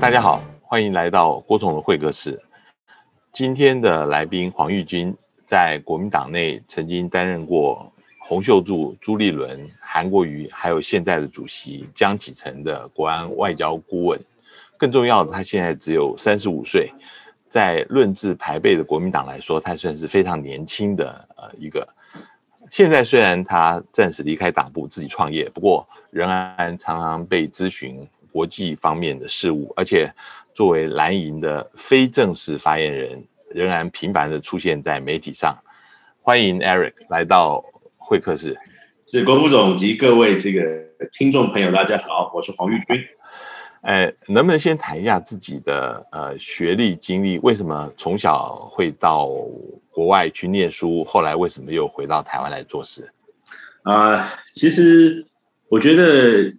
大家好，欢迎来到郭总的会客室。今天的来宾黄玉军，在国民党内曾经担任过洪秀柱、朱立伦、韩国瑜，还有现在的主席江启臣的国安外交顾问。更重要的，他现在只有三十五岁，在论资排辈的国民党来说，他算是非常年轻的呃一个。现在虽然他暂时离开党部自己创业，不过仍然常常被咨询。国际方面的事务，而且作为蓝营的非正式发言人，仍然频繁的出现在媒体上。欢迎 Eric 来到会客室。是国副总及各位这个听众朋友，大家好，我是黄玉军。哎，能不能先谈一下自己的呃学历经历？为什么从小会到国外去念书？后来为什么又回到台湾来做事？啊，其实我觉得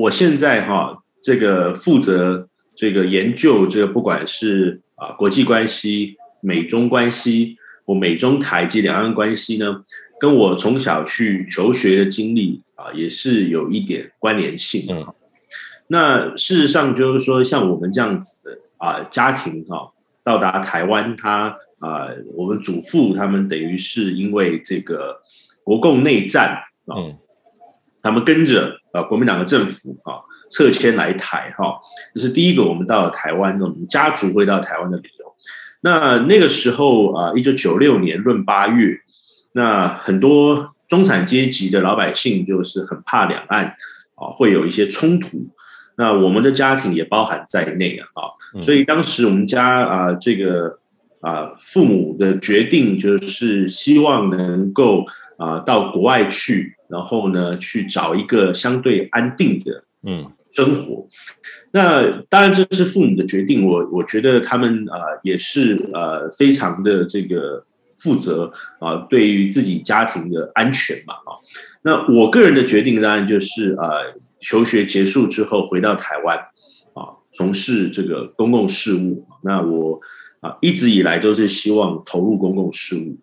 我现在哈。这个负责这个研究，这个不管是啊国际关系、美中关系或美中台及两岸关系呢，跟我从小去求学的经历啊，也是有一点关联性。嗯，那事实上就是说，像我们这样子的啊家庭哈，到达台湾，他啊，我们祖父他们等于是因为这个国共内战啊，他们跟着啊国民党的政府啊。撤迁来台哈，这是第一个我们到了台湾，我们家族会到台湾的理由。那那个时候啊，一九九六年闰八月，那很多中产阶级的老百姓就是很怕两岸啊会有一些冲突。那我们的家庭也包含在内啊，啊，所以当时我们家啊这个啊父母的决定就是希望能够啊到国外去，然后呢去找一个相对安定的嗯。生活，那当然这是父母的决定。我我觉得他们啊也是呃非常的这个负责啊，对于自己家庭的安全嘛啊。那我个人的决定当然就是呃求学结束之后回到台湾啊，从事这个公共事务。那我啊一直以来都是希望投入公共事务。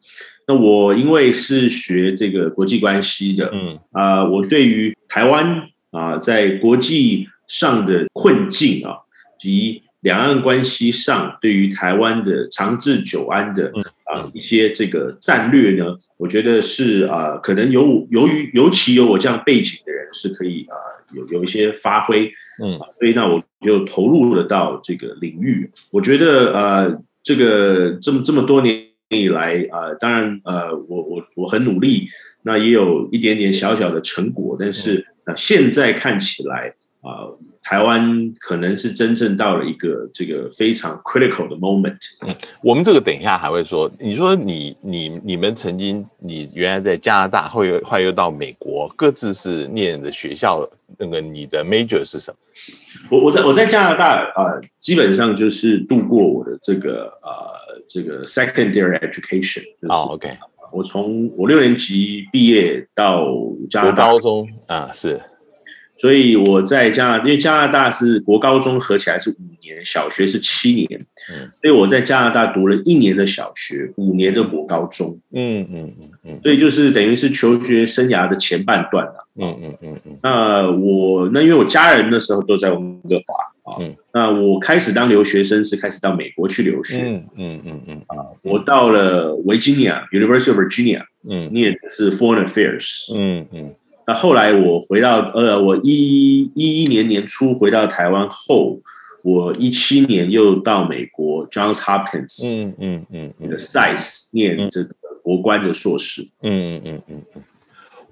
那我因为是学这个国际关系的，嗯啊，我对于台湾。啊，在国际上的困境啊，及两岸关系上，对于台湾的长治久安的啊一些这个战略呢，我觉得是啊，可能有由于尤其有我这样背景的人是可以啊有有一些发挥，嗯，所以那我就投入了到这个领域。我觉得呃，这个这么这么多年以来啊，当然呃，我我我很努力，那也有一点点小小的成果，但是。那现在看起来啊，台湾可能是真正到了一个这个非常 critical 的 moment。嗯，我们这个等一下还会说。你说你你你们曾经你原来在加拿大，后又后又到美国，各自是念的学校，那个你的 major 是什么？我我在我在加拿大啊，基本上就是度过我的这个呃这个 secondary education。哦，OK。我从我六年级毕业到加拿大。高中啊，是，所以我在加拿，因为加拿大是国高中合起来是五年，小学是七年，嗯，所以我在加拿大读了一年的小学，五年的国高中，嗯嗯嗯嗯，所以就是等于是求学生涯的前半段了，嗯嗯嗯嗯，那我那因为我家人那时候都在温哥华。啊，那我开始当留学生是开始到美国去留学，嗯嗯嗯嗯啊，我到了维吉尼亚 University of Virginia，嗯，念的是 Foreign Affairs，嗯嗯，那后来我回到呃，我一一一年年初回到台湾后，我一七年又到美国 Johns Hopkins，嗯嗯嗯你的 Stice 念这个国关的硕士，嗯嗯嗯嗯，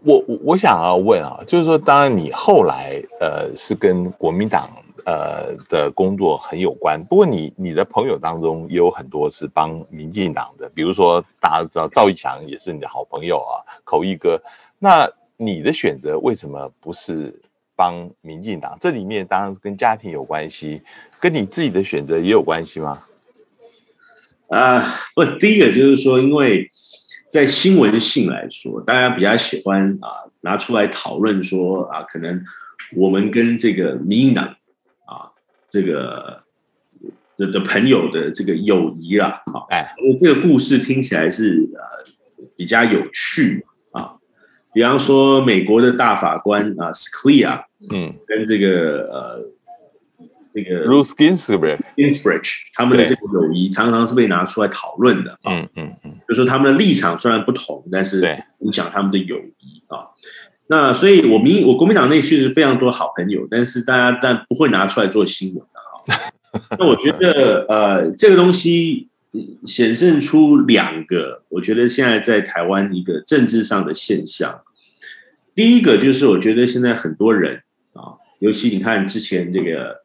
我我想要问啊，就是说，当然你后来呃是跟国民党。呃的工作很有关，不过你你的朋友当中也有很多是帮民进党的，比如说大家知道赵一强也是你的好朋友啊，口译哥。那你的选择为什么不是帮民进党？这里面当然跟家庭有关系，跟你自己的选择也有关系吗？啊，不，第一个就是说，因为在新闻性来说，大家比较喜欢啊拿出来讨论说啊，可能我们跟这个民进党。这个的的朋友的这个友谊啦，好，哎，这个故事听起来是呃比较有趣啊。比方说，美国的大法官啊，Scalia，嗯，跟这个呃那个 Ruth Ginsburg 他们的这个友谊常常是被拿出来讨论的啊。嗯嗯嗯，就说他们的立场虽然不同，但是对影响他们的友谊啊。那所以，我民我国民党内确实非常多好朋友，但是大家但不会拿出来做新闻的啊。那我觉得，呃，这个东西显现出两个，我觉得现在在台湾一个政治上的现象。第一个就是，我觉得现在很多人啊，尤其你看之前这个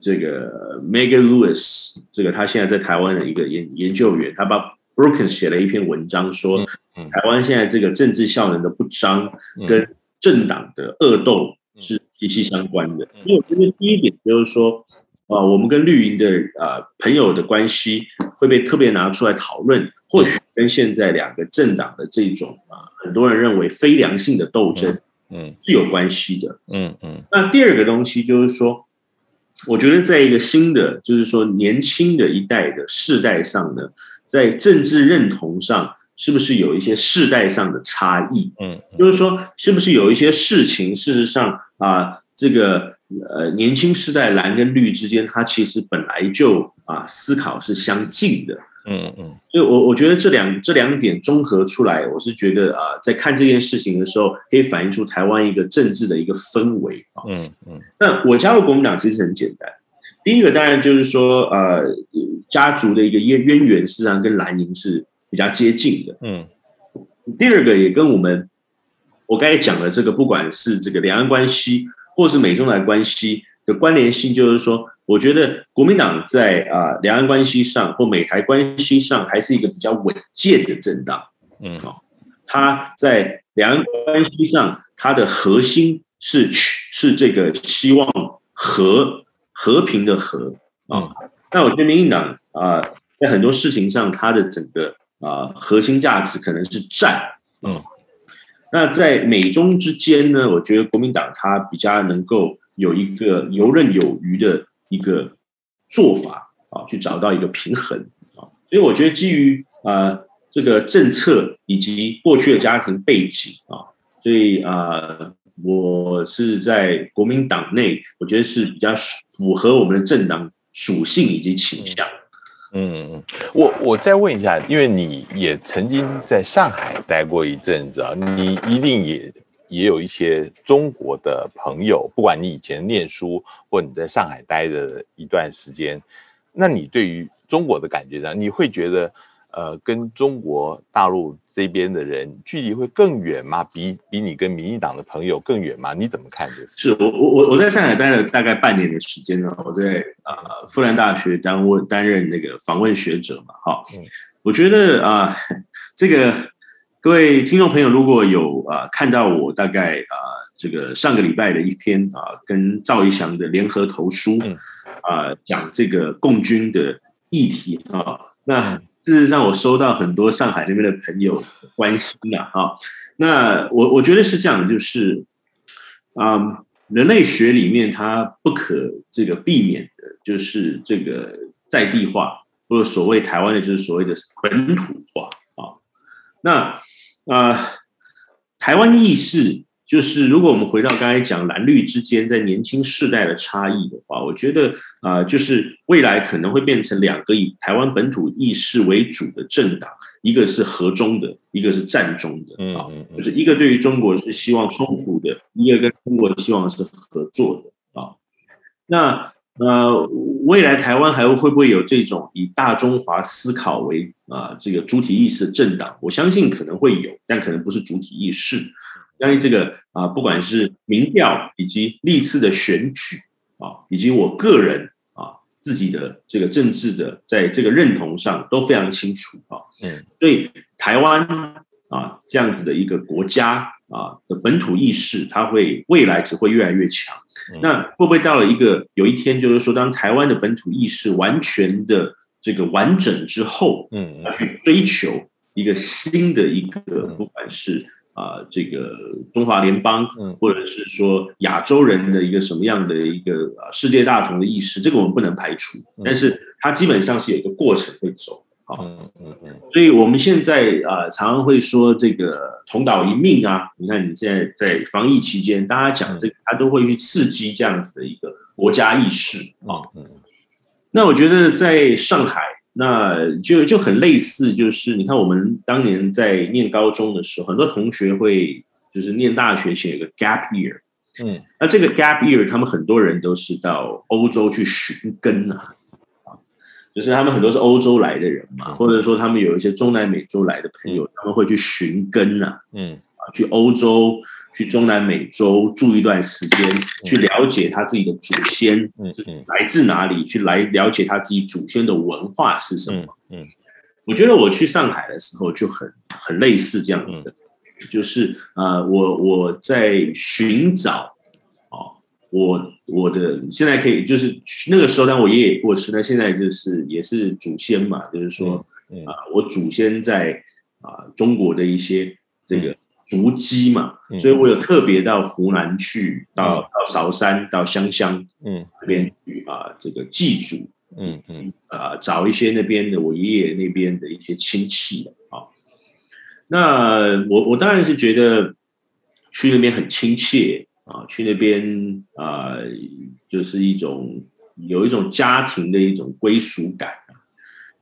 这个 Megan Lewis，这个他现在在台湾的一个研研究员，他把 Brookings 写了一篇文章，说台湾现在这个政治效能的不彰跟政党的恶斗是息息相关的。因为我觉得第一点就是说，啊，我们跟绿营的啊朋友的关系会被特别拿出来讨论，或许跟现在两个政党的这种啊，很多人认为非良性的斗争，嗯，是有关系的。嗯嗯。那第二个东西就是说，我觉得在一个新的，就是说年轻的一代的世代上呢。在政治认同上，是不是有一些世代上的差异？嗯，就是说，是不是有一些事情，事实上啊，这个呃，年轻世代蓝跟绿之间，它其实本来就啊，思考是相近的。嗯嗯，所以我我觉得这两这两点综合出来，我是觉得啊，在看这件事情的时候，可以反映出台湾一个政治的一个氛围啊。嗯嗯，那我加入国民党其实很简单。第一个当然就是说，呃，家族的一个渊渊源，实际上跟蓝营是比较接近的。嗯。第二个也跟我们我刚才讲的这个，不管是这个两岸关系，或是美中台关系的关联性，就是说，我觉得国民党在啊两岸关系上或美台关系上，还是一个比较稳健的政党。嗯。好，它在两岸关系上，它的核心是是这个希望和。和平的和啊，那我觉得民进党啊，在很多事情上，它的整个啊核心价值可能是战，嗯，那在美中之间呢，我觉得国民党它比较能够有一个游刃有余的一个做法啊，去找到一个平衡啊，所以我觉得基于啊这个政策以及过去的家庭背景啊，所以啊。我是在国民党内，我觉得是比较符合我们的政党属性以及倾向。嗯嗯，我我再问一下，因为你也曾经在上海待过一阵子啊，你一定也也有一些中国的朋友，不管你以前念书或你在上海待的一段时间，那你对于中国的感觉上，你会觉得？呃，跟中国大陆这边的人距离会更远吗？比比你跟民进党的朋友更远吗？你怎么看这是我我我我在上海待了大概半年的时间呢。我在呃复旦大学担问担任那个访问学者嘛。好，我觉得啊，这个各位听众朋友如果有啊看到我大概啊这个上个礼拜的一篇啊跟赵一翔的联合投书啊讲这个共军的议题啊，那。事实上，我收到很多上海那边的朋友关心的啊。那我我觉得是这样的，就是啊，人类学里面它不可这个避免的，就是这个在地化，或者所谓台湾的，就是所谓的本土化啊。那啊，台湾意识。就是如果我们回到刚才讲蓝绿之间在年轻世代的差异的话，我觉得啊，就是未来可能会变成两个以台湾本土意识为主的政党，一个是和中的，一个是战中的啊，就是一个对于中国是希望冲突的，一个跟中国希望是合作的啊。那呃，未来台湾还会会不会有这种以大中华思考为啊这个主体意识的政党？我相信可能会有，但可能不是主体意识。关于这个啊，不管是民调以及历次的选举啊，以及我个人啊自己的这个政治的在这个认同上都非常清楚啊。嗯，所以台湾啊这样子的一个国家啊的本土意识，它会未来只会越来越强。那会不会到了一个有一天，就是说，当台湾的本土意识完全的这个完整之后，嗯，去追求一个新的一个，不管是。啊，这个中华联邦，或者是说亚洲人的一个什么样的一个世界大同的意识，这个我们不能排除。但是它基本上是有一个过程会走，好，嗯嗯嗯。所以我们现在啊，常常会说这个同岛一命啊。你看你现在在防疫期间，大家讲这个，他都会去刺激这样子的一个国家意识啊。嗯那我觉得在上海，那就就很类似，就是你看我们当年在念高中的时候，很多同学会就是念大学前有个 gap year，嗯。那这个 gap year，他们很多人都是到欧洲去寻根啊，啊，就是他们很多是欧洲来的人嘛，嗯。或者说他们有一些中南美洲来的朋友，他们会去寻根啊，嗯去欧洲、去中南美洲住一段时间，去了解他自己的祖先嗯嗯。来自哪里，去来了解他自己祖先的文化是什么。嗯嗯。我觉得我去上海的时候就很很类似这样子的，就是呃，我我在寻找哦，我我的现在可以就是那个时候，当我爷爷过世，那现在就是也是祖先嘛，就是说嗯啊、我祖先在啊、中国的一些这个足迹嘛，嗯。所以我有特别到湖南去，到到韶山，到湘乡嗯。那边去啊、这个祭祖，嗯嗯。啊，找一些那边的我爷爷那边的一些亲戚啊。那我我当然是觉得去那边很亲切啊，去那边啊，就是一种有一种家庭的一种归属感啊。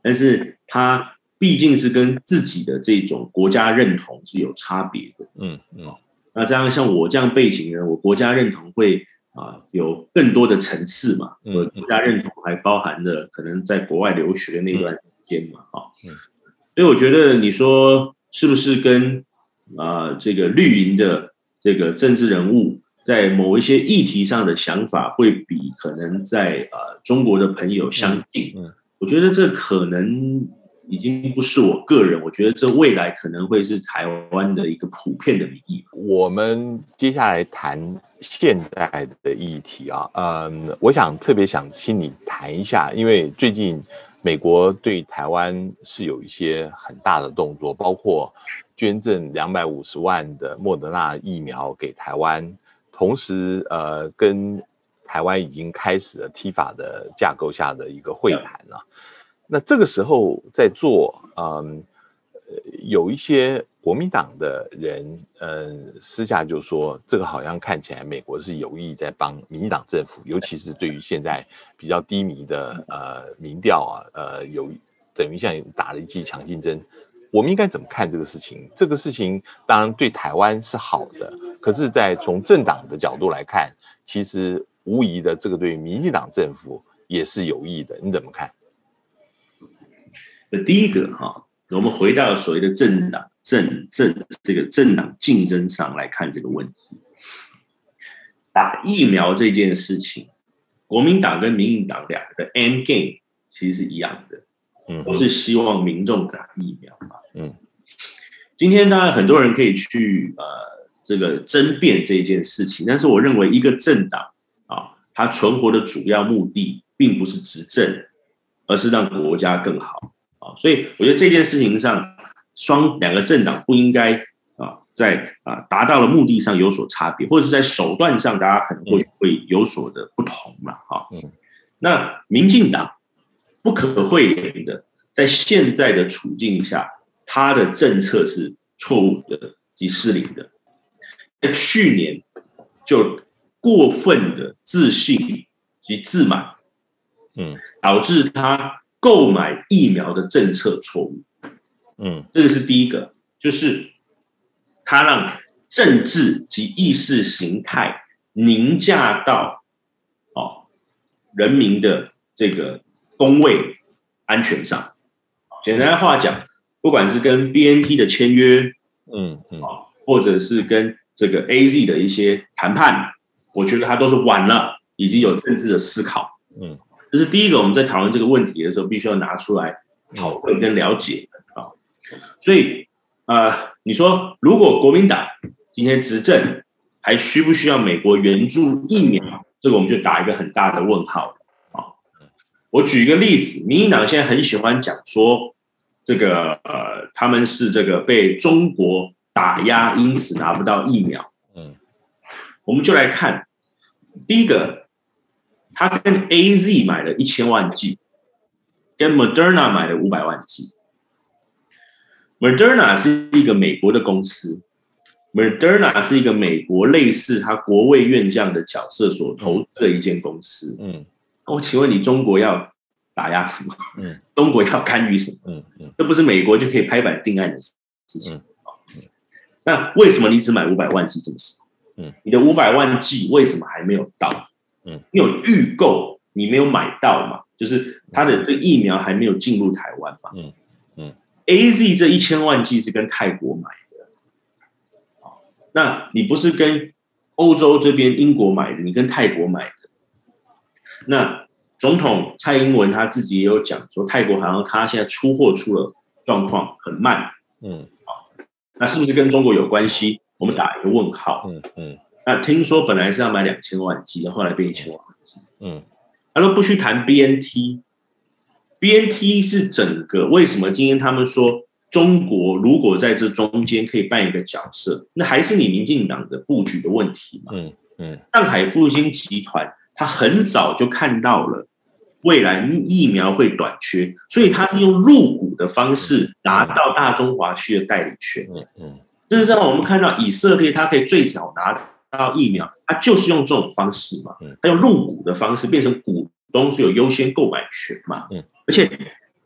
但是它毕竟是跟自己的这种国家认同是有差别的。嗯嗯那这样像我这样背景的人，我国家认同会啊有更多的层次嘛。嗯我国家认同还包含了可能在国外留学的那段时间嘛，所以我觉得你说是不是跟啊、这个绿营的这个政治人物在某一些议题上的想法会比可能在啊、中国的朋友相近？嗯嗯我觉得这可能已经不是我个人，我觉得这未来可能会是台湾的一个普遍的民意。我们接下来谈现在的议题啊，嗯，我想特别想请你谈一下，因为最近美国对台湾是有一些很大的动作，包括捐赠两百五十万的莫德纳疫苗给台湾，同时呃跟台湾已经开始了 T 法的架构下的一个会谈啊。那这个时候在做，嗯，呃有一些国民党的人，嗯，私下就说，这个好像看起来美国是有意在帮民进党政府，尤其是对于现在比较低迷的呃民调啊，呃，有等于像打了一剂强心针。我们应该怎么看这个事情？这个事情当然对台湾是好的，可是，在从政党的角度来看，其实无疑的，这个对民进党政府也是有益的。你怎么看？那第一个哈，我们回到所谓的政党政政这个政党竞争上来看这个问题。打疫苗这件事情，国民党跟民进党两个的 end game 其实是一样的，嗯都是希望民众打疫苗嘛。嗯，今天当然很多人可以去呃这个争辩这件事情，但是我认为一个政党啊，它存活的主要目的并不是执政，而是让国家更好啊。所以我觉得这件事情上，双两个政党不应该啊在啊达到了目的上有所差别，或者是在手段上大家可能会会有所的不同嘛。哈、嗯那民进党不可讳言的，在现在的处境下，他的政策是错误的及失灵的。在去年就过分的自信及自满，嗯导致他购买疫苗的政策错误。嗯这个是第一个，就是他让政治及意识形态凌驾到哦人民的这个工位安全上。简单话讲，不管是跟 BNT 的签约，嗯嗯或者是跟这个 AZ 的一些谈判，我觉得他都是晚了，已经有政治的思考。嗯，这是第一个，我们在讨论这个问题的时候，必须要拿出来讨论跟了解啊。所以，呃，你说如果国民党今天执政，还需不需要美国援助疫苗？这个我们就打一个很大的问号啊。我举一个例子，民进党现在很喜欢讲说，这个呃，他们是这个被中国打压，因此拿不到疫苗。嗯我们就来看第一个，他跟 A Z 买了一千万剂，跟 Moderna 买了五百万剂。Moderna 是一个美国的公司 Moderna 是一个美国类似他国卫院这样的角色所投资的一间公司。嗯，我请问你，中国要打压什么？嗯，中国要干预什么？嗯嗯，这不是美国就可以拍板定案的事情。那为什么你只买五百万剂这么少？嗯，你的五百万剂为什么还没有到？嗯，你有预购，你没有买到嘛？就是它的这疫苗还没有进入台湾嘛？嗯嗯，A Z 这一千万剂是跟泰国买的，那你不是跟欧洲这边英国买的，你跟泰国买的。那总统蔡英文他自己也有讲说，泰国好像他现在出货出了状况很慢。嗯。那是不是跟中国有关系？我们打一个问号。嗯嗯。那听说本来是要买两千万剂，后来变一千万剂。嗯。他说不去谈 BNT，BNT 是整个为什么今天他们说中国如果在这中间可以扮一个角色，那还是你民进党的布局的问题嘛？嗯嗯。上海复兴集团他很早就看到了。未来疫苗会短缺，所以他是用入股的方式拿到大中华区的代理权。嗯嗯，事实上我们看到以色列，它可以最早拿到疫苗，他就是用这种方式嘛。嗯，它用入股的方式变成股东是有优先购买权嘛。嗯，而且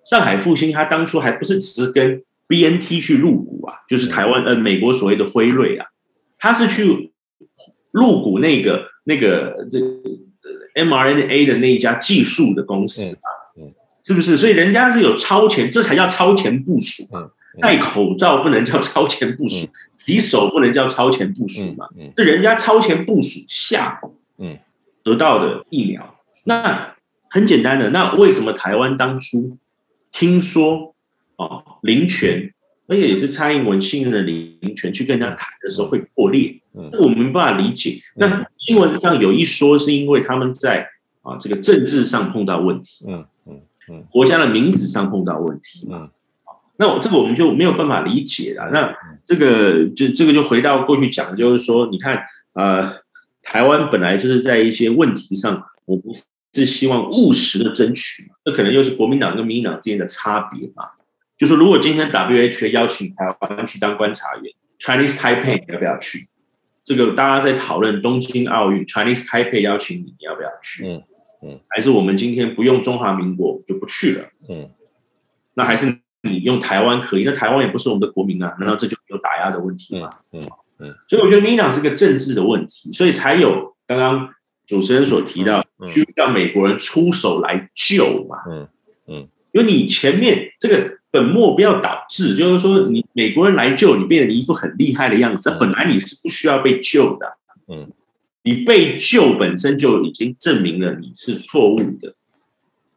上海复兴他当初还不是只是跟 B N T 去入股啊，就是台湾呃美国所谓的辉瑞啊，他是去入股那个那个这。mRNA 的那一家技术的公司啊，是不是？所以人家是有超前，这才叫超前部署嘛。戴口罩不能叫超前部署，洗手不能叫超前部署嘛。这人家超前部署下，嗯，得到的疫苗，那很简单的。那为什么台湾当初听说哦林权，而且也是蔡英文信任的林权去跟人家谈的时候会破裂？这我们没办法理解。那新闻上有一说，是因为他们在啊这个政治上碰到问题，嗯嗯嗯，国家的名字上碰到问题，嗯，那我这个我们就没有办法理解了。那这个就这个就回到过去讲，就是说，你看，呃，台湾本来就是在一些问题上，我不是希望务实的争取嘛，这可能又是国民党跟民进党之间的差别嘛。就是如果今天 WHO 邀请台湾去当观察员，Chinese Taipei 要不要去？这个大家在讨论东京奥运，Chinese Taipei 邀请你，你要不要去？嗯嗯，还是我们今天不用中华民国就不去了？嗯，那还是你用台湾可以？那台湾也不是我们的国民啊，难道这就有打压的问题吗？嗯嗯，所以我觉得民党是个政治的问题，所以才有刚刚主持人所提到需要美国人出手来救嘛。嗯嗯，因为你前面这个。本末不要导致，就是说，你美国人来救你，变成一副很厉害的样子。本来你是不需要被救的，嗯，你被救本身就已经证明了你是错误的。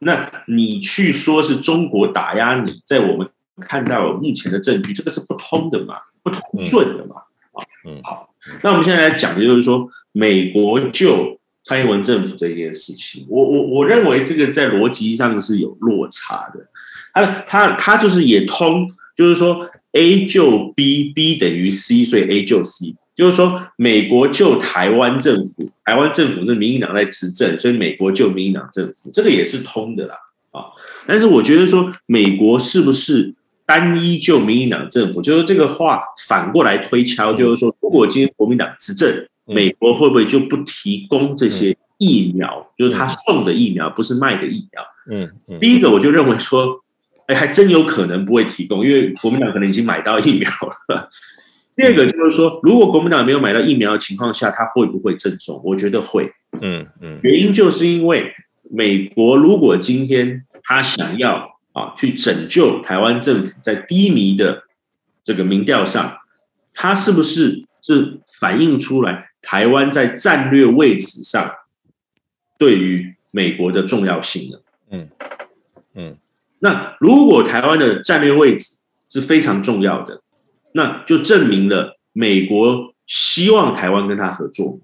那你去说是中国打压你，在我们看到目前的证据，这个是不通的嘛，不通顺的嘛，啊，嗯，好。那我们现在来讲的就是说，美国救蔡英文政府这件事情，我我我认为这个在逻辑上是有落差的。他他他就是也通，就是说 A 就 B，B 等于 C，所以 A 就 C，就是说美国救台湾政府，台湾政府是民进党在执政，所以美国救民进党政府，这个也是通的啦啊。但是我觉得说美国是不是单一救民进党政府，就是这个话反过来推敲，就是说如果今天国民党执政，美国会不会就不提供这些疫苗？就是他送的疫苗，不是卖的疫苗。嗯，第一个我就认为说。哎，还真有可能不会提供，因为国民党可能已经买到疫苗了。第二个就是说，如果国民党没有买到疫苗的情况下，他会不会赠送？我觉得会。嗯嗯，原因就是因为美国如果今天他想要啊去拯救台湾政府在低迷的这个民调上，他是不是是反映出来台湾在战略位置上对于美国的重要性呢？嗯嗯。那如果台湾的战略位置是非常重要的，那就证明了美国希望台湾跟他合作。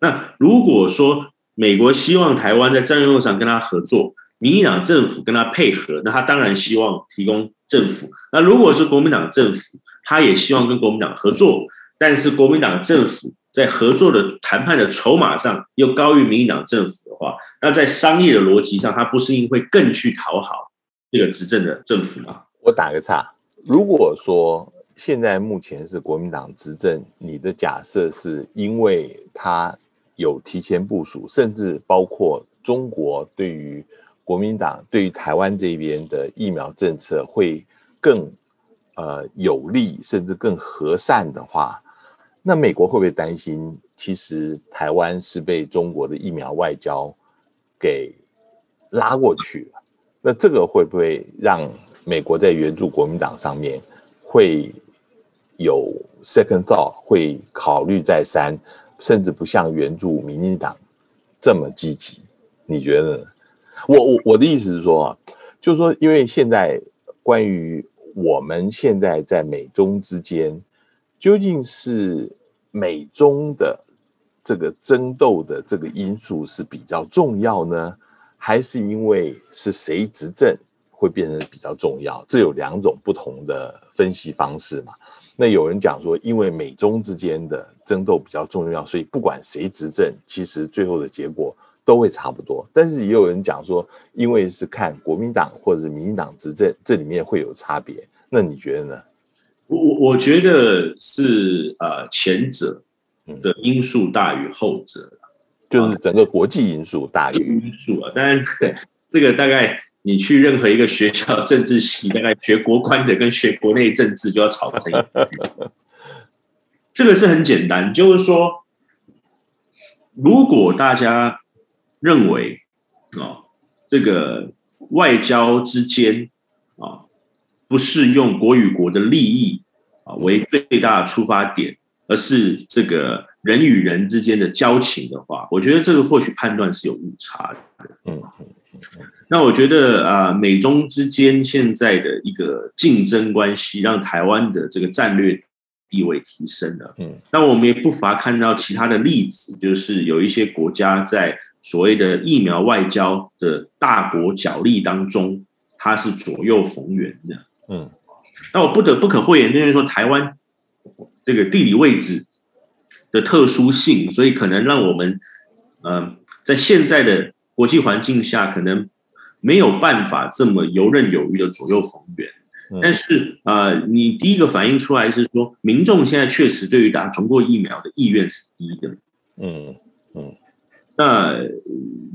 那如果说美国希望台湾在战略上跟他合作，民进党政府跟他配合，那他当然希望提供政府。那如果是国民党政府，他也希望跟国民党合作，但是国民党政府在合作的谈判的筹码上又高于民进党政府的话，那在商业的逻辑上，他不是应会更去讨好？这个执政的政府吗，我打个岔。如果说现在目前是国民党执政，你的假设是因为他有提前部署，甚至包括中国对于国民党对于台湾这边的疫苗政策会更呃有利，甚至更和善的话，那美国会不会担心？其实台湾是被中国的疫苗外交给拉过去了，那这个会不会让美国在援助国民党上面会有 second thought，会考虑再三，甚至不像援助民进党这么积极？你觉得呢？我我我的意思是说，就是说，因为现在关于我们现在在美中之间，究竟是美中的。这个争斗的这个因素是比较重要呢，还是因为是谁执政会变成比较重要？这有两种不同的分析方式嘛。那有人讲说，因为美中之间的争斗比较重要，所以不管谁执政，其实最后的结果都会差不多。但是也有人讲说，因为是看国民党或者是民进党执政，这里面会有差别。那你觉得呢？我我我觉得是呃前者。的因素大于后者，就是整个国际因素大于因素啊。当然，这个大概你去任何一个学校政治系，大概学国关的跟学国内政治就要吵成一 这个是很简单，就是说，如果大家认为啊，这个外交之间啊，不是用国与国的利益啊为最大的出发点。而是这个人与人之间的交情的话，我觉得这个或许判断是有误差的。嗯。那我觉得啊，美中之间现在的一个竞争关系，让台湾的这个战略地位提升了。嗯。那我们也不乏看到其他的例子，就是有一些国家在所谓的疫苗外交的大国角力当中，它是左右逢源的。嗯。那我不得不可讳言，就是说台湾。这个地理位置的特殊性，所以可能让我们，嗯，在现在的国际环境下，可能没有办法这么游刃有余的左右逢源。但是，呃，你第一个反映出来是说，民众现在确实对于打中国疫苗的意愿是低的。嗯嗯。那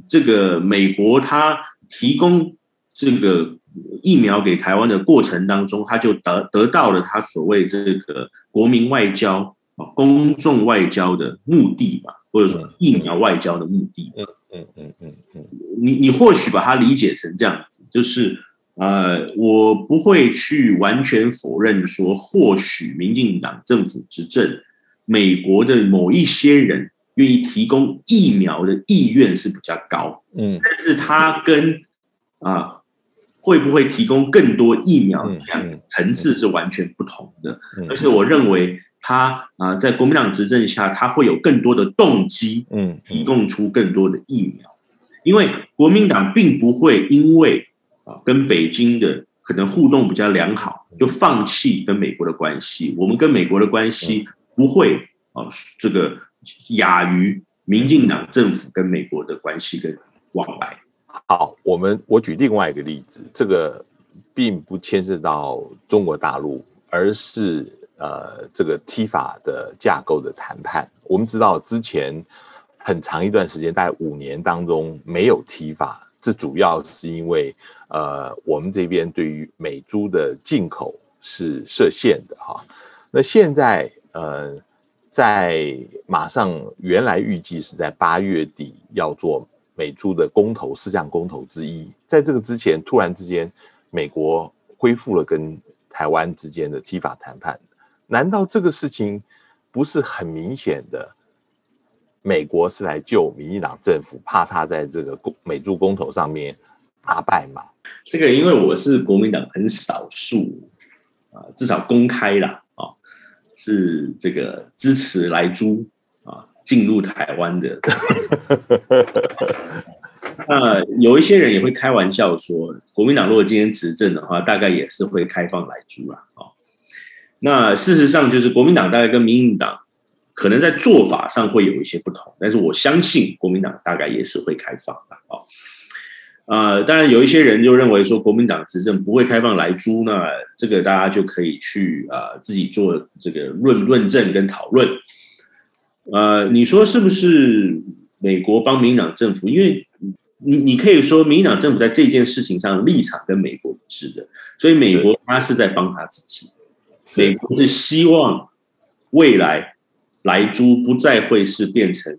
这个美国它提供这个。疫苗给台湾的过程当中，他就得得到了他所谓这个国民外交啊、公众外交的目的吧，或者说疫苗外交的目的。嗯嗯嗯嗯嗯，你你或许把它理解成这样子，就是呃，我不会去完全否认说，或许民进党政府执政，美国的某一些人愿意提供疫苗的意愿是比较高。嗯，但是他跟啊。会不会提供更多疫苗？这样层次是完全不同的。而且我认为他啊，在国民党执政下，他会有更多的动机，嗯，提供出更多的疫苗。因为国民党并不会因为啊跟北京的可能互动比较良好，就放弃跟美国的关系。我们跟美国的关系不会啊这个亚于民进党政府跟美国的关系跟往来。好，我们我举另外一个例子，这个并不牵涉到中国大陆，而是呃这个 T 法的架构的谈判。我们知道之前很长一段时间，大概五年当中没有 T 法，这主要是因为呃我们这边对于美猪的进口是设限的哈。那现在呃在马上原来预计是在八月底要做。美猪的公投四项公投之一，在这个之前，突然之间，美国恢复了跟台湾之间的 T 法谈判。难道这个事情不是很明显的？美国是来救民进党政府，怕他在这个公美猪公投上面大败吗？这个，因为我是国民党很少数啊，至少公开了啊，是这个支持来猪。进入台湾的，那有一些人也会开玩笑说，国民党如果今天执政的话，大概也是会开放来猪啊。哦，那事实上就是国民党大概跟民进党可能在做法上会有一些不同，但是我相信国民党大概也是会开放的。啊，呃，当然有一些人就认为说国民党执政不会开放来租，那这个大家就可以去啊自己做这个论论证跟讨论。呃，你说是不是美国帮民党政府？因为你你可以说民党政府在这件事情上立场跟美国一致的，所以美国他是在帮他自己。美国是希望未来来租不再会是变成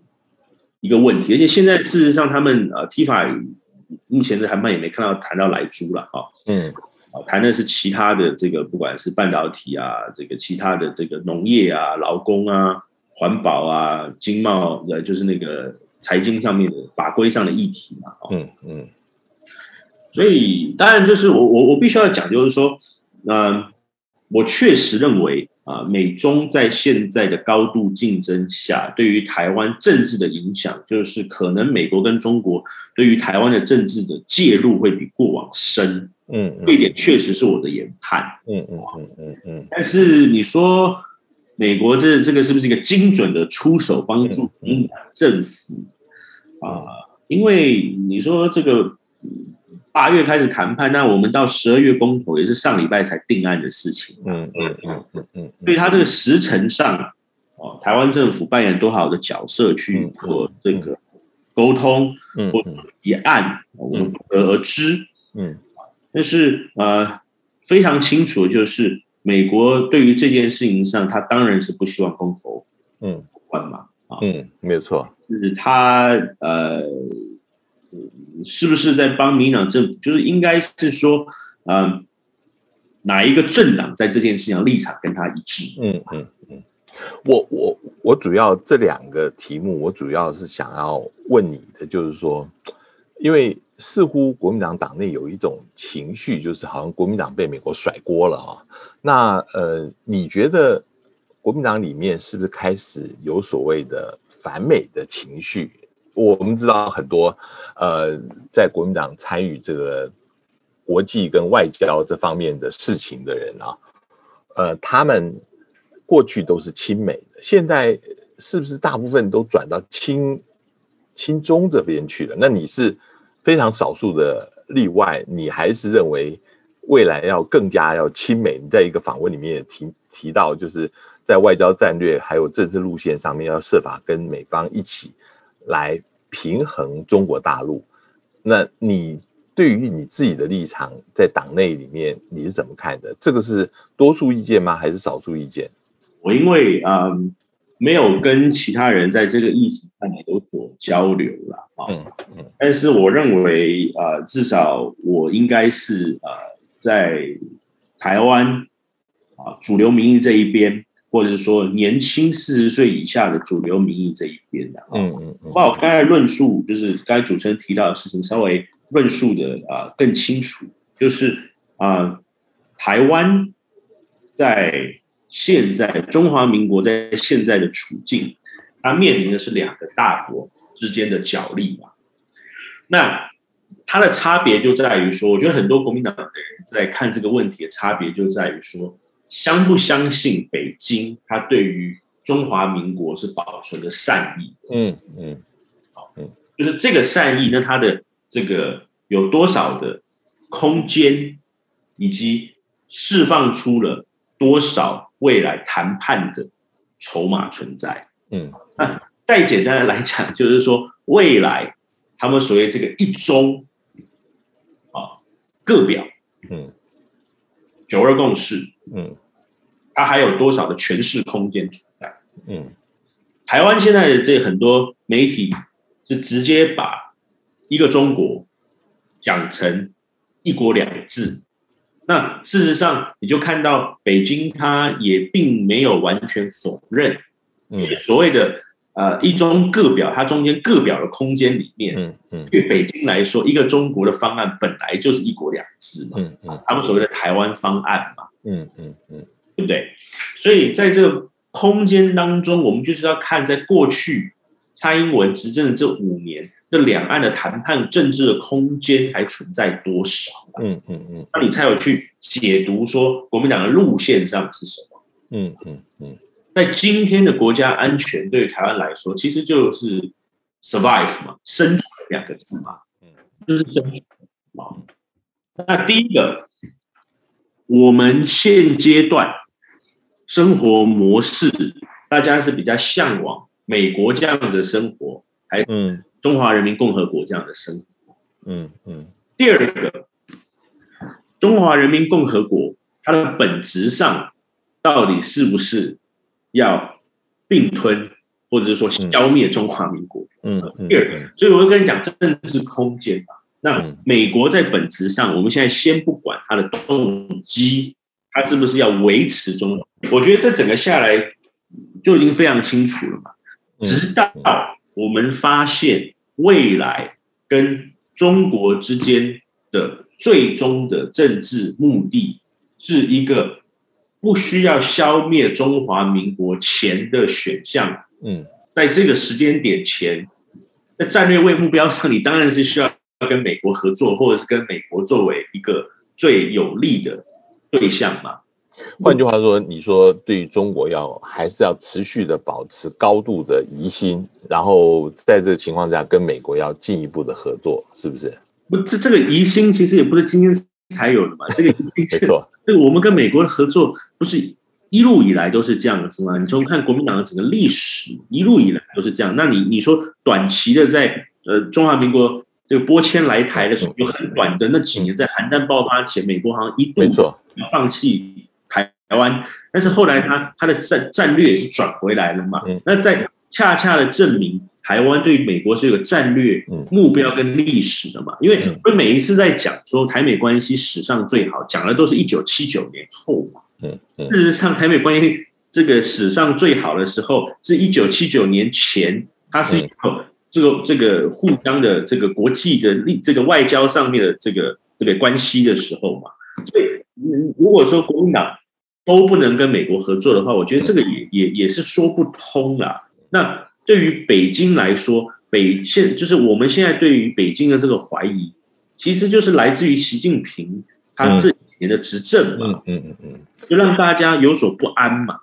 一个问题，而且现在事实上他们呃提法目前的谈判也没看到谈到来租了啊，嗯，啊谈的是其他的这个不管是半导体啊，这个其他的这个农业啊、劳工啊、环保啊、经贸呃就是那个财经上面的法规上的议题嘛，嗯嗯，所以当然就是我我我必须要讲就是说，嗯。我确实认为啊，美中在现在的高度竞争下，对于台湾政治的影响，就是可能美国跟中国对于台湾的政治的介入会比过往深。嗯，这一点确实是我的研判。嗯嗯嗯嗯嗯。但是你说美国这这个是不是一个精准的出手帮助政府啊？因为你说这个。八月开始谈判，那我们到十二月公投也是上礼拜才定案的事情。嗯嗯嗯嗯嗯，所以他这个时程上，哦，台湾政府扮演多好的角色去做这个沟通或一案，我们不得而知。嗯，但是呃，非常清楚的就是，美国对于这件事情上，他当然是不希望公投，嗯，换嘛，啊，嗯，没有错，就是他呃。是不是在帮民党政府？就是应该是说，呃，哪一个政党在这件事情上立场跟他一致？嗯嗯嗯。我我我主要这两个题目，我主要是想要问你的，就是说，因为似乎国民党党内有一种情绪，就是好像国民党被美国甩锅了啊。那呃，你觉得国民党里面是不是开始有所谓的反美的情绪？我们知道很多。呃，在国民党参与这个国际跟外交这方面的事情的人啊，呃，他们过去都是亲美的，现在是不是大部分都转到亲亲中这边去了？那你是非常少数的例外，你还是认为未来要更加要亲美？你在一个访问里面也提提到，就是在外交战略还有政治路线上面要设法跟美方一起来。平衡中国大陆，那你对于你自己的立场在党内里面你是怎么看的？这个是多数意见吗？还是少数意见？我因为啊没有跟其他人在这个议题上面有所交流了啊，嗯嗯，但是我认为啊，至少我应该是啊在台湾啊主流民意这一边。或者是说年轻四十岁以下的主流民意这一边的，嗯嗯，把我刚才论述，就是刚才主持人提到的事情，稍微论述的啊更清楚，就是啊，台湾在现在中华民国在现在的处境，它面临的是两个大国之间的角力嘛。那它的差别就在于说，我觉得很多国民党的人在看这个问题的差别就在于说。相不相信北京？他对于中华民国是保存的善意。嗯嗯，好，嗯，就是这个善意，那他的这个有多少的空间，以及释放出了多少未来谈判的筹码存在？嗯，那再简单的来讲，就是说未来他们所谓这个一中啊各表，嗯。九二共识，嗯，它还有多少的诠释空间存在？嗯，台湾现在的这很多媒体是直接把一个中国讲成一国两制，那事实上你就看到北京，它也并没有完全否认，嗯，所谓的。呃，一中各表，它中间各表的空间里面，嗯嗯，对北京来说，一个中国的方案本来就是一国两制嘛，嗯嗯，他们所谓的台湾方案嘛，嗯嗯嗯，对不对？所以在这个空间当中，我们就是要看，在过去蔡英文执政的这五年，这两岸的谈判政治的空间还存在多少？嗯嗯嗯，那你才有去解读说国民党的路线上是什么？嗯嗯嗯。在今天的国家安全对于台湾来说，其实就是 survive 嘛，生存两个字嘛，嗯，就是生存。啊。那第一个，我们现阶段生活模式，大家是比较向往美国这样的生活，还嗯中华人民共和国这样的生活，嗯嗯。第二个，中华人民共和国它的本质上到底是不是要并吞？或者是说消灭中华民国，嗯，第二，所以我会跟你讲政治空间嘛。那美国在本质上，我们现在先不管它的动机，它是不是要维持中？我觉得这整个下来就已经非常清楚了嘛。直到我们发现未来跟中国之间的最终的政治目的是一个不需要消灭中华民国前的选项。嗯，在这个时间点前，在战略位目标上，你当然是需要跟美国合作，或者是跟美国作为一个最有利的对象嘛。换句话说，你说对于中国要还是要持续的保持高度的疑心，然后在这个情况下跟美国要进一步的合作，是不是？不，这这个疑心其实也不是今天才有的嘛。这个没错，这个我们跟美国的合作不是。一路以来都是这样子嘛？你从看国民党的整个历史，一路以来都是这样。那你你说短期的在呃中华民国这个拨迁来台的时候，有很短的那几年，在韩战爆发前，美国好像一度要放弃台湾，但是后来他他的战战略也是转回来了嘛。那在恰恰的证明台湾对美国是有战略目标跟历史的嘛？因为我每一次在讲说台美关系史上最好，讲的都是一九七九年后嘛。嗯，事实上，台美关系这个史上最好的时候是一九七九年前，它是一个这个这个互相的这个国际的立这个外交上面的这个这个关系的时候嘛。所以，如果说国民党都不能跟美国合作的话，我觉得这个也也也是说不通啦。那对于北京来说，北现就是我们现在对于北京的这个怀疑，其实就是来自于习近平。他这几年的执政嘛，嗯嗯嗯，就让大家有所不安嘛。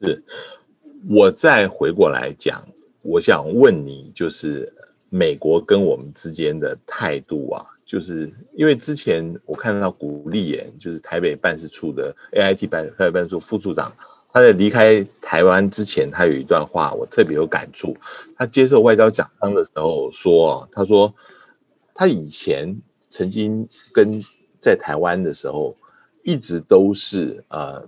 是，我再回过来讲，我想问你，就是美国跟我们之间的态度啊，就是因为之前我看到古立言，就是台北办事处的 A I T 办台北办事处副处长，他在离开台湾之前，他有一段话我特别有感触。他接受外交奖章的时候说，他说他以前曾经跟在台湾的时候，一直都是呃，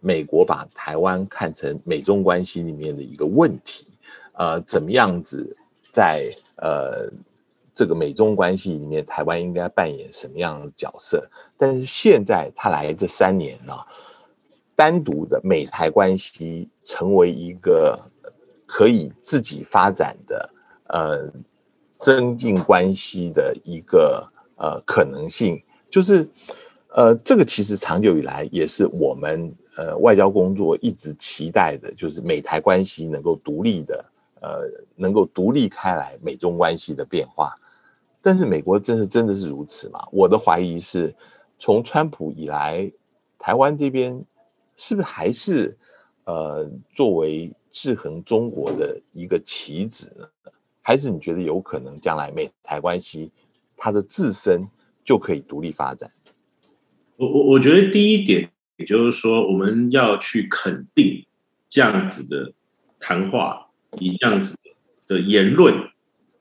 美国把台湾看成美中关系里面的一个问题，呃，怎么样子在呃这个美中关系里面，台湾应该扮演什么样的角色？但是现在他来这三年呢，单独的美台关系成为一个可以自己发展的呃增进关系的一个呃可能性。就是，呃，这个其实长久以来也是我们呃外交工作一直期待的，就是美台关系能够独立的，呃，能够独立开来，美中关系的变化。但是美国真是真的是如此吗？我的怀疑是，从川普以来，台湾这边是不是还是呃作为制衡中国的一个棋子呢？还是你觉得有可能将来美台关系它的自身？就可以独立发展。我我我觉得第一点，也就是说，我们要去肯定这样子的谈话，以这样子的言论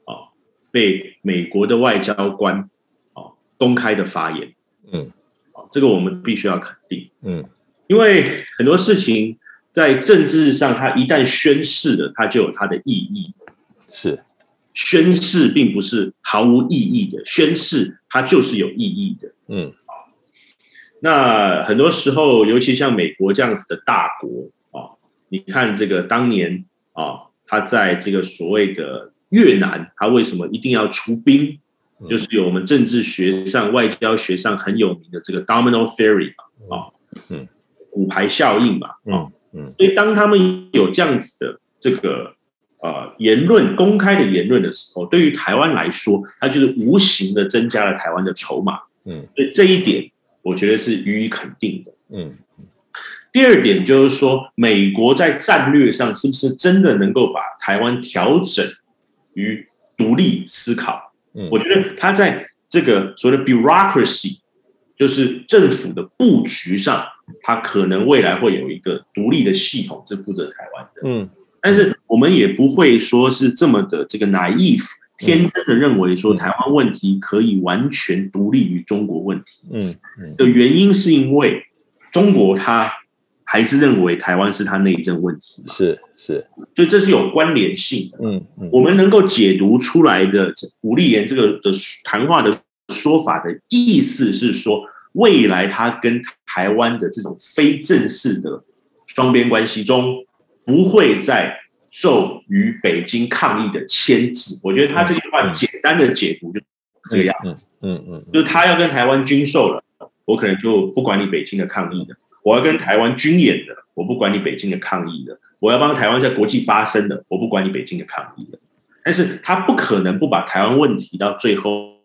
啊，被美国的外交官啊公开的发言，嗯，啊，这个我们必须要肯定，嗯，因为很多事情在政治上，它一旦宣誓了，它就有它的意义，是。宣誓并不是毫无意义的，宣誓它就是有意义的。嗯，那很多时候，尤其像美国这样子的大国啊，你看这个当年啊，他在这个所谓的越南，他为什么一定要出兵？就是有我们政治学上、外交学上很有名的这个 domino theory 嘛，啊，嗯，骨牌效应嘛，嗯，嗯，所以当他们有这样子的这个。呃，言论公开的言论的时候，对于台湾来说，它就是无形的增加了台湾的筹码。嗯，所以这一点我觉得是予以肯定的。嗯，第二点就是说，美国在战略上是不是真的能够把台湾调整于独立思考？嗯，我觉得他在这个所谓的 bureaucracy，就是政府的布局上，它可能未来会有一个独立的系统是负责台湾的。嗯，但是我们也不会说是这么的这个 naive 天真的认为说台湾问题可以完全独立于中国问题。嗯嗯的原因是因为中国它还是认为台湾是他内政问题嘛，是是，所以这是有关联性的。嗯嗯我们能够解读出来的吴立言这个的谈话的说法的意思是说，未来他跟台湾的这种非正式的双边关系中，不会再受于北京抗议的牵制。我觉得他这句话简单的解读就是这个样子，嗯嗯就是他要跟台湾军售了，我可能就不管你北京的抗议的；我要跟台湾军演的，我不管你北京的抗议的；我要帮台湾在国际发声的，我不管你北京的抗议的。但是他不可能不把台湾问题到最后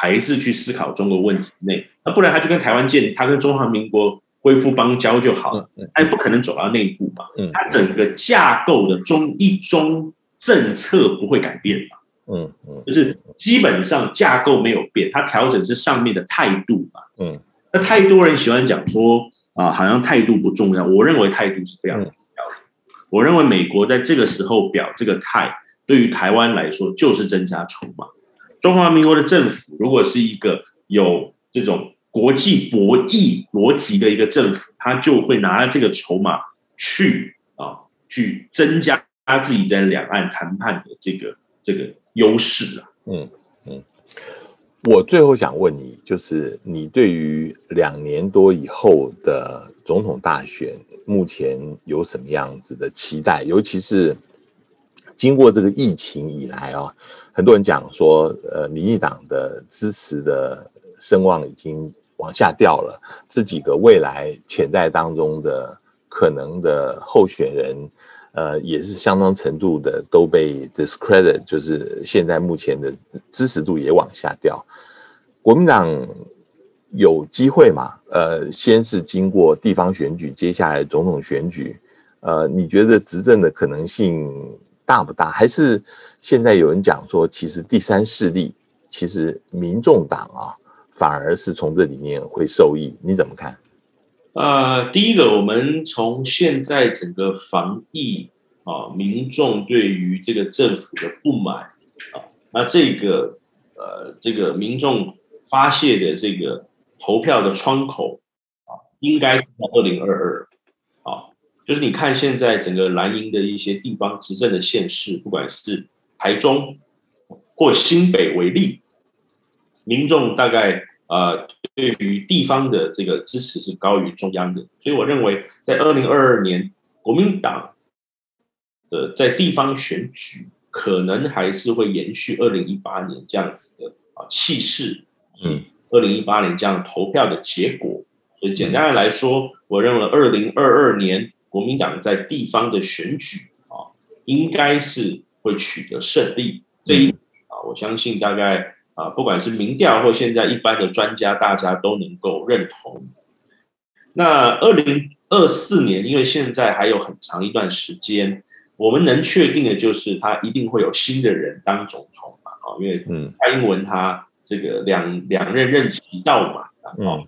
还是去思考中国问题内，那不然他就跟台湾建，他跟中华民国恢复邦交就好了，他也不可能走到那一步嘛。嗯他整个架构的中一中政策不会改变嘛，嗯嗯就是基本上架构没有变，他调整是上面的态度嘛。嗯那太多人喜欢讲说啊，好像态度不重要。我认为态度是非常重要的。我认为美国在这个时候表这个态，对于台湾来说就是增加筹码。中华民国的政府如果是一个有这种国际博弈逻辑的一个政府，他就会拿这个筹码去啊，去增加他自己在两岸谈判的这个这个优势啊。嗯嗯。我最后想问你，就是你对于两年多以后的总统大选，目前有什么样子的期待？尤其是经过这个疫情以来啊，很多人讲说，呃，民进党的支持的声望已经往下掉了，这几个未来潜在当中的可能的候选人。呃，也是相当程度的都被 discredit，就是现在目前的支持度也往下掉。国民党有机会嘛？呃，先是经过地方选举，接下来总统选举，呃，你觉得执政的可能性大不大？还是现在有人讲说，其实第三势力，其实民众党啊，反而是从这里面会受益？你怎么看？呃，第一个，我们从现在整个防疫啊，民众对于这个政府的不满啊，那这个呃，这个民众发泄的这个投票的窗口啊，应该是在二零二二，就是你看现在整个蓝营的一些地方执政的县市，不管是台中或新北为例，民众大概。呃，对于地方的这个支持是高于中央的，所以我认为在二零二二年，国民党的在地方选举可能还是会延续二零一八年这样子的啊气势，嗯，二零一八年这样投票的结果。所以简单的来说，我认为二零二二年国民党在地方的选举啊，应该是会取得胜利。这一啊，我相信大概。啊，不管是民调或现在一般的专家，大家都能够认同。那二零二四年，因为现在还有很长一段时间，我们能确定的就是他一定会有新的人当总统嘛？啊，因为蔡英文他这个两两任任期到嘛，啊，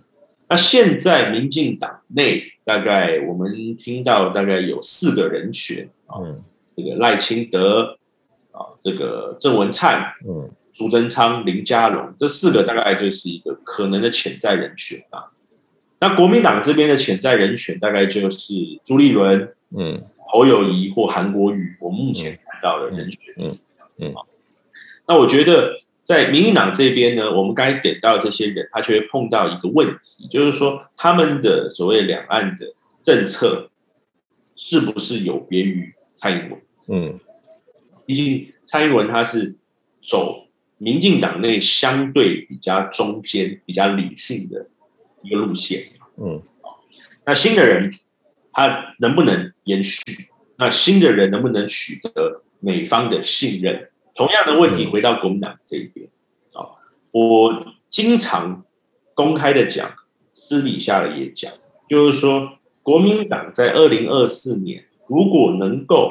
那现在民进党内大概我们听到大概有四个人选啊，这个赖清德啊，这个郑文灿，嗯。朱贞昌、林佳龙这四个大概就是一个可能的潜在人选啊。那国民党这边的潜在人选大概就是朱立伦、嗯，侯友谊或韩国瑜。我目前看到的人选，嗯嗯。那我觉得在民进党这边呢，我们刚才点到这些人，他就会碰到一个问题，就是说他们的所谓两岸的政策是不是有别于蔡英文？嗯，毕竟蔡英文他是走。民进党内相对比较中间、比较理性的一个路线，嗯，那新的人他能不能延续？那新的人能不能取得美方的信任？同样的问题回到国民党这一边啊，我经常公开的讲，私底下的也讲，就是说，国民党在二零二四年如果能够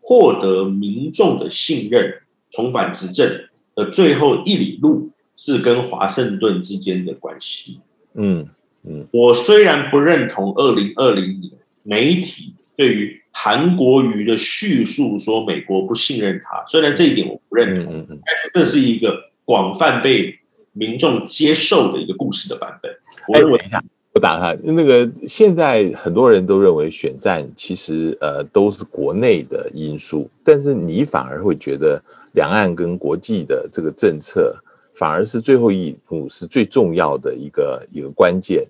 获得民众的信任，重返执政。的最后一里路是跟华盛顿之间的关系。嗯嗯，我虽然不认同二零二零年媒体对于韩国瑜的叙述说美国不信任他，虽然这一点我不认同，但是这是一个广泛被民众接受的一个故事的版本。我认为一下。我打开那个，现在很多人都认为选战其实呃都是国内的因素，但是你反而会觉得两岸跟国际的这个政策反而是最后一步是最重要的一个一个关键，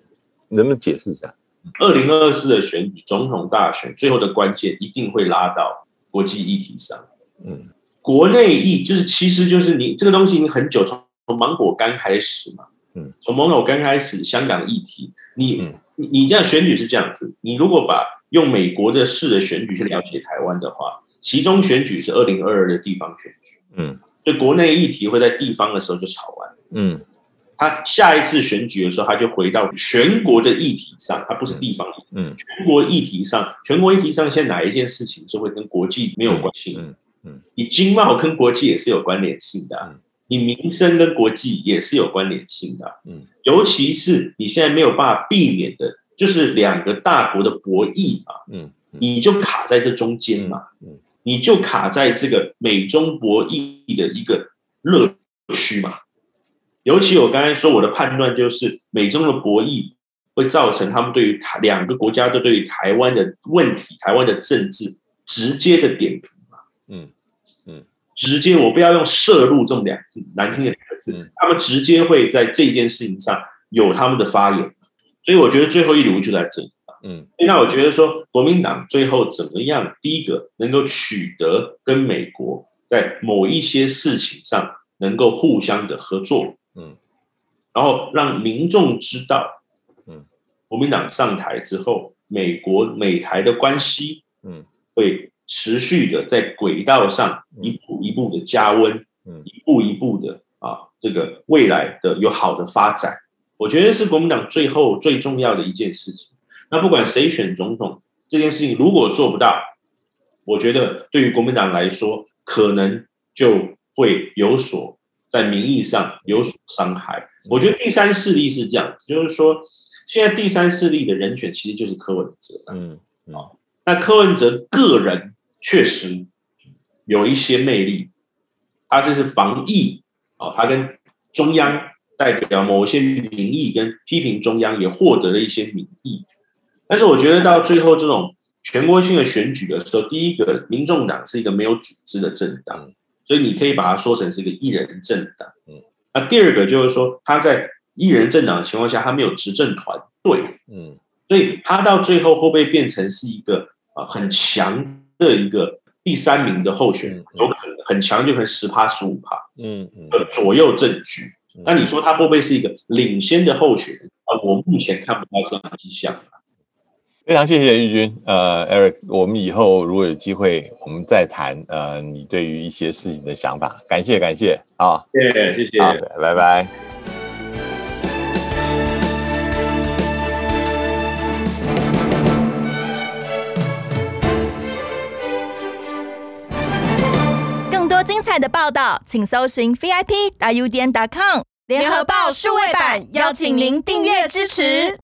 能不能解释一下？二零二四的选举总统大选最后的关键一定会拉到国际议题上，嗯，国内议就是其实就是你这个东西已经很久从从芒果干开始嘛。嗯，从芒果刚开始，香港议题，你你你这样选举是这样子，你如果把用美国的式的选举去了解台湾的话，其中选举是二零二二的地方选举，嗯，所以国内议题会在地方的时候就吵完，嗯，他下一次选举的时候，他就回到全国的议题上，他不是地方，嗯，全国议题上，全国议题上，现在哪一件事情是会跟国际没有关系？嗯嗯，你经贸跟国际也是有关联性的。你民生跟国际也是有关联性的，嗯，尤其是你现在没有办法避免的，就是两个大国的博弈嘛，嗯，你就卡在这中间嘛，嗯，你就卡在这个美中博弈的一个乐区嘛。尤其我刚才说我的判断就是，美中的博弈会造成他们对于台两个国家都对于台湾的问题、台湾的政治直接的点评嘛，嗯。直接，我不要用“摄入”这么两字难听的两个字，他们直接会在这件事情上有他们的发言，所以我觉得最后一炉就在这里。嗯，那我觉得说国民党最后怎么样？第一个能够取得跟美国在某一些事情上能够互相的合作，嗯，然后让民众知道，嗯，国民党上台之后，美国美台的关系，嗯，会。持续的在轨道上一步一步的加温，嗯，一步一步的啊，这个未来的有好的发展，我觉得是国民党最后最重要的一件事情。那不管谁选总统，这件事情如果做不到，我觉得对于国民党来说，可能就会有所在名义上有所伤害。我觉得第三势力是这样，就是说现在第三势力的人选其实就是柯文哲，嗯，啊，那柯文哲个人。确实有一些魅力，他这是防疫啊，他跟中央代表某些民意跟批评中央也获得了一些民意，但是我觉得到最后这种全国性的选举的时候，第一个，民众党是一个没有组织的政党，所以你可以把它说成是一个一人政党。嗯，那第二个就是说，他在一人政党的情况下，他没有执政团队。嗯，所以他到最后会不会变成是一个啊很强？的一个第三名的候选人，有可能很强，就可能十趴十五趴，嗯嗯，左右政局。那你说他会不会是一个领先的候选人？啊，我目前看不到这样的迹象。非常谢谢玉军，呃，Eric，我们以后如果有机会，我们再谈，呃，你对于一些事情的想法。感谢，感谢，啊，谢谢，谢谢，拜拜。更多精彩的报道，请搜寻 VIP. 大 U 点 com 联合报数位版，邀请您订阅支持。